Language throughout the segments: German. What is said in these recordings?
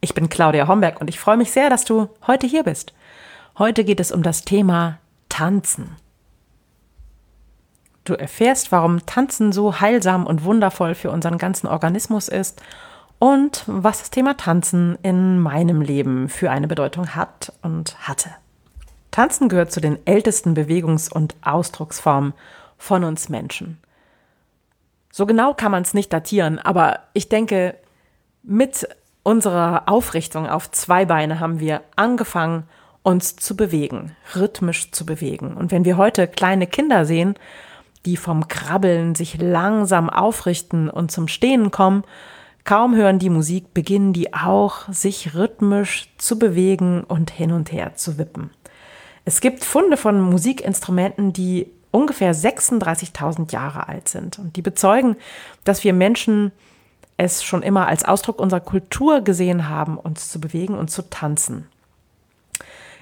Ich bin Claudia Homberg und ich freue mich sehr, dass du heute hier bist. Heute geht es um das Thema Tanzen. Du erfährst, warum Tanzen so heilsam und wundervoll für unseren ganzen Organismus ist und was das Thema Tanzen in meinem Leben für eine Bedeutung hat und hatte. Tanzen gehört zu den ältesten Bewegungs- und Ausdrucksformen von uns Menschen. So genau kann man es nicht datieren, aber ich denke, mit unserer Aufrichtung auf zwei Beine haben wir angefangen, uns zu bewegen, rhythmisch zu bewegen. Und wenn wir heute kleine Kinder sehen, die vom Krabbeln sich langsam aufrichten und zum Stehen kommen, kaum hören die Musik, beginnen die auch sich rhythmisch zu bewegen und hin und her zu wippen. Es gibt Funde von Musikinstrumenten, die ungefähr 36.000 Jahre alt sind und die bezeugen, dass wir Menschen es schon immer als Ausdruck unserer Kultur gesehen haben, uns zu bewegen und zu tanzen.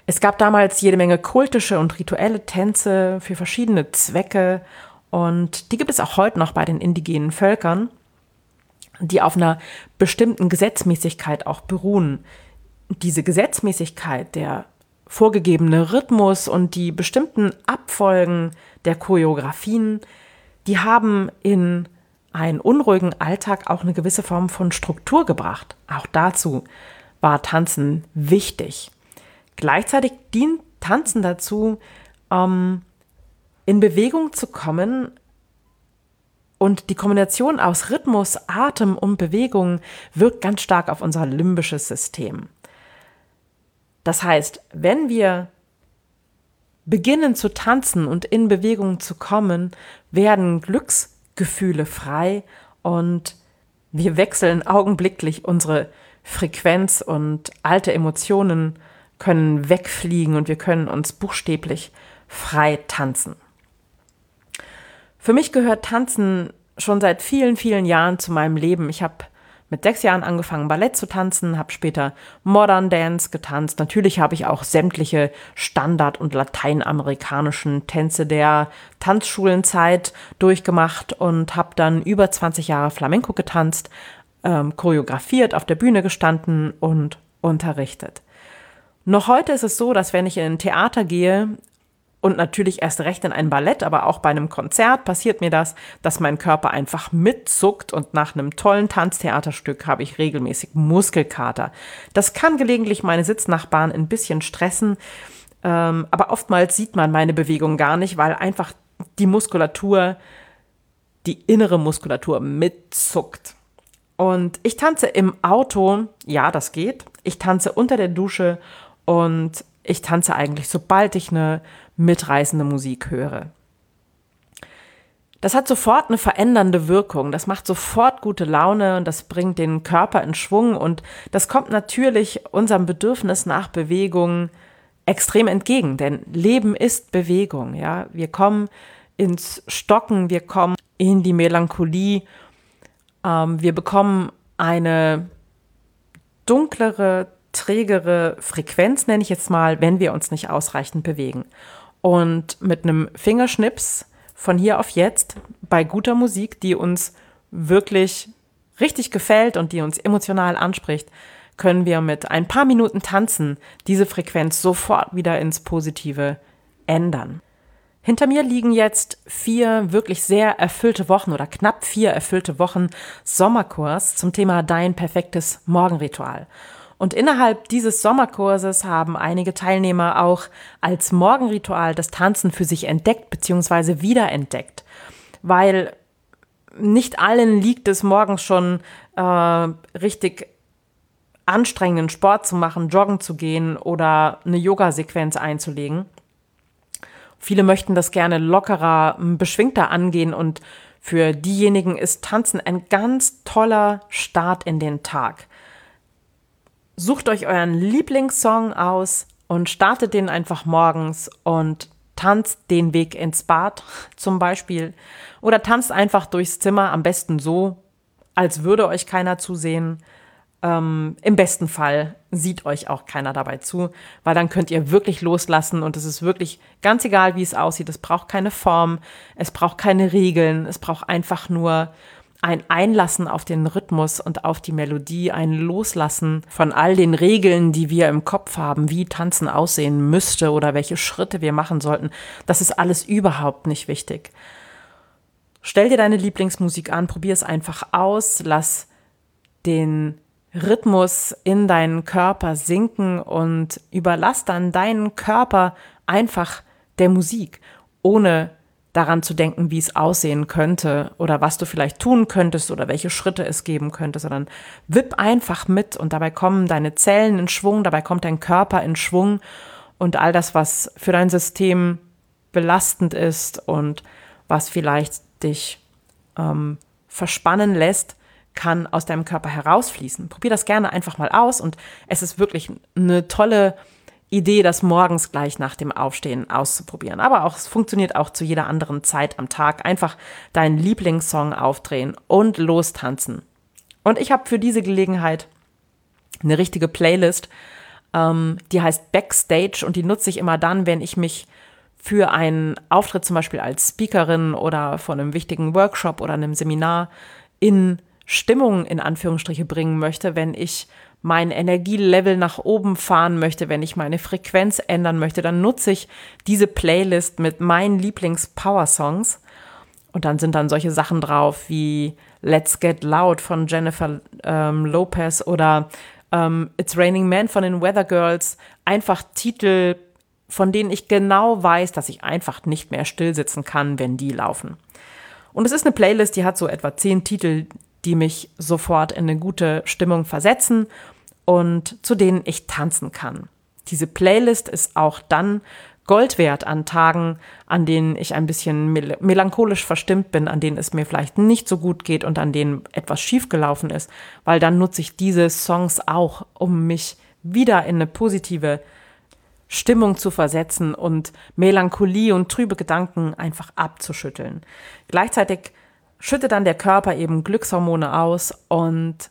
Es gab damals jede Menge kultische und rituelle Tänze für verschiedene Zwecke und die gibt es auch heute noch bei den indigenen Völkern, die auf einer bestimmten Gesetzmäßigkeit auch beruhen. Diese Gesetzmäßigkeit, der vorgegebene Rhythmus und die bestimmten Abfolgen der Choreografien, die haben in einen unruhigen Alltag auch eine gewisse Form von Struktur gebracht. Auch dazu war Tanzen wichtig. Gleichzeitig dient Tanzen dazu, ähm, in Bewegung zu kommen und die Kombination aus Rhythmus, Atem und Bewegung wirkt ganz stark auf unser limbisches System. Das heißt, wenn wir beginnen zu tanzen und in Bewegung zu kommen, werden Glücks Gefühle frei und wir wechseln augenblicklich unsere Frequenz und alte Emotionen können wegfliegen und wir können uns buchstäblich frei tanzen. Für mich gehört Tanzen schon seit vielen, vielen Jahren zu meinem Leben. Ich habe mit sechs Jahren angefangen, Ballett zu tanzen, habe später Modern Dance getanzt. Natürlich habe ich auch sämtliche Standard- und lateinamerikanischen Tänze der Tanzschulenzeit durchgemacht und habe dann über 20 Jahre Flamenco getanzt, ähm, choreografiert, auf der Bühne gestanden und unterrichtet. Noch heute ist es so, dass wenn ich in ein Theater gehe, und natürlich erst recht in ein Ballett, aber auch bei einem Konzert passiert mir das, dass mein Körper einfach mitzuckt und nach einem tollen Tanztheaterstück habe ich regelmäßig Muskelkater. Das kann gelegentlich meine Sitznachbarn ein bisschen stressen, ähm, aber oftmals sieht man meine Bewegung gar nicht, weil einfach die Muskulatur, die innere Muskulatur mitzuckt. Und ich tanze im Auto, ja, das geht. Ich tanze unter der Dusche und ich tanze eigentlich, sobald ich eine mitreißende Musik höre. Das hat sofort eine verändernde Wirkung. Das macht sofort gute Laune und das bringt den Körper in Schwung und das kommt natürlich unserem Bedürfnis nach Bewegung extrem entgegen, denn Leben ist Bewegung, ja. Wir kommen ins Stocken, wir kommen in die Melancholie, ähm, wir bekommen eine dunklere, trägere Frequenz, nenne ich jetzt mal, wenn wir uns nicht ausreichend bewegen. Und mit einem Fingerschnips von hier auf jetzt bei guter Musik, die uns wirklich richtig gefällt und die uns emotional anspricht, können wir mit ein paar Minuten tanzen diese Frequenz sofort wieder ins Positive ändern. Hinter mir liegen jetzt vier wirklich sehr erfüllte Wochen oder knapp vier erfüllte Wochen Sommerkurs zum Thema Dein perfektes Morgenritual. Und innerhalb dieses Sommerkurses haben einige Teilnehmer auch als Morgenritual das Tanzen für sich entdeckt bzw. wiederentdeckt, weil nicht allen liegt es morgens schon äh, richtig anstrengenden Sport zu machen, joggen zu gehen oder eine Yoga-Sequenz einzulegen. Viele möchten das gerne lockerer, beschwingter angehen und für diejenigen ist Tanzen ein ganz toller Start in den Tag sucht euch euren Lieblingssong aus und startet den einfach morgens und tanzt den Weg ins Bad zum Beispiel oder tanzt einfach durchs Zimmer, am besten so, als würde euch keiner zusehen. Ähm, Im besten Fall sieht euch auch keiner dabei zu, weil dann könnt ihr wirklich loslassen und es ist wirklich ganz egal, wie es aussieht. Es braucht keine Form, es braucht keine Regeln, es braucht einfach nur ein Einlassen auf den Rhythmus und auf die Melodie, ein Loslassen von all den Regeln, die wir im Kopf haben, wie Tanzen aussehen müsste oder welche Schritte wir machen sollten, das ist alles überhaupt nicht wichtig. Stell dir deine Lieblingsmusik an, probier es einfach aus, lass den Rhythmus in deinen Körper sinken und überlass dann deinen Körper einfach der Musik, ohne daran zu denken, wie es aussehen könnte oder was du vielleicht tun könntest oder welche Schritte es geben könnte, sondern wipp einfach mit und dabei kommen deine Zellen in Schwung, dabei kommt dein Körper in Schwung und all das, was für dein System belastend ist und was vielleicht dich ähm, verspannen lässt, kann aus deinem Körper herausfließen. Probier das gerne einfach mal aus und es ist wirklich eine tolle Idee, das morgens gleich nach dem Aufstehen auszuprobieren. Aber auch, es funktioniert auch zu jeder anderen Zeit am Tag. Einfach deinen Lieblingssong aufdrehen und lostanzen. Und ich habe für diese Gelegenheit eine richtige Playlist, ähm, die heißt Backstage und die nutze ich immer dann, wenn ich mich für einen Auftritt zum Beispiel als Speakerin oder von einem wichtigen Workshop oder einem Seminar in Stimmung in Anführungsstriche bringen möchte, wenn ich mein Energielevel nach oben fahren möchte, wenn ich meine Frequenz ändern möchte, dann nutze ich diese Playlist mit meinen Lieblings-Power-Songs. Und dann sind dann solche Sachen drauf wie Let's Get Loud von Jennifer ähm, Lopez oder ähm, It's Raining Man von den Weather Girls. Einfach Titel, von denen ich genau weiß, dass ich einfach nicht mehr stillsitzen kann, wenn die laufen. Und es ist eine Playlist, die hat so etwa zehn Titel, die mich sofort in eine gute Stimmung versetzen und zu denen ich tanzen kann. Diese Playlist ist auch dann Gold wert an Tagen, an denen ich ein bisschen mel melancholisch verstimmt bin, an denen es mir vielleicht nicht so gut geht und an denen etwas schiefgelaufen ist, weil dann nutze ich diese Songs auch, um mich wieder in eine positive Stimmung zu versetzen und Melancholie und trübe Gedanken einfach abzuschütteln. Gleichzeitig schüttet dann der Körper eben Glückshormone aus und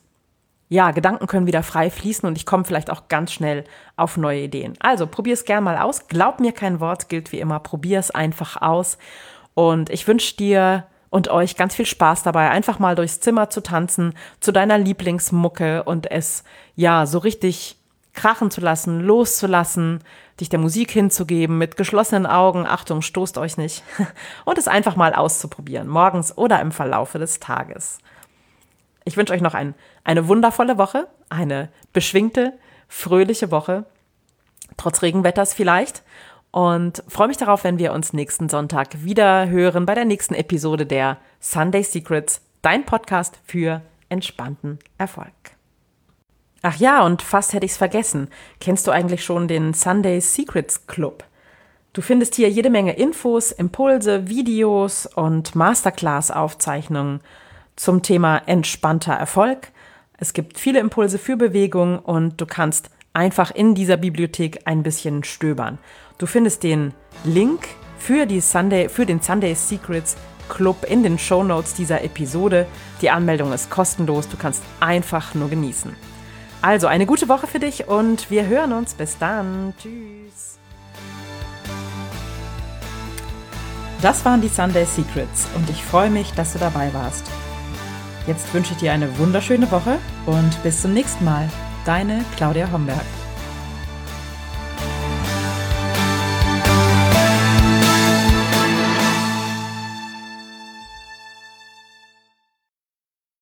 ja, Gedanken können wieder frei fließen und ich komme vielleicht auch ganz schnell auf neue Ideen. Also probier es gern mal aus. Glaub mir kein Wort, gilt wie immer. Probier es einfach aus. Und ich wünsche dir und euch ganz viel Spaß dabei, einfach mal durchs Zimmer zu tanzen, zu deiner Lieblingsmucke und es ja so richtig krachen zu lassen, loszulassen, dich der Musik hinzugeben, mit geschlossenen Augen, Achtung, stoßt euch nicht, und es einfach mal auszuprobieren, morgens oder im Verlaufe des Tages. Ich wünsche euch noch ein, eine wundervolle Woche, eine beschwingte, fröhliche Woche, trotz Regenwetters vielleicht. Und freue mich darauf, wenn wir uns nächsten Sonntag wieder hören bei der nächsten Episode der Sunday Secrets, dein Podcast für entspannten Erfolg. Ach ja, und fast hätte ich es vergessen. Kennst du eigentlich schon den Sunday Secrets Club? Du findest hier jede Menge Infos, Impulse, Videos und Masterclass-Aufzeichnungen zum Thema entspannter Erfolg. Es gibt viele Impulse für Bewegung und du kannst einfach in dieser Bibliothek ein bisschen stöbern. Du findest den Link für, die Sunday, für den Sunday Secrets Club in den Show Notes dieser Episode. Die Anmeldung ist kostenlos, du kannst einfach nur genießen. Also eine gute Woche für dich und wir hören uns. Bis dann. Tschüss. Das waren die Sunday Secrets und ich freue mich, dass du dabei warst. Jetzt wünsche ich dir eine wunderschöne Woche und bis zum nächsten Mal. Deine Claudia Homberg.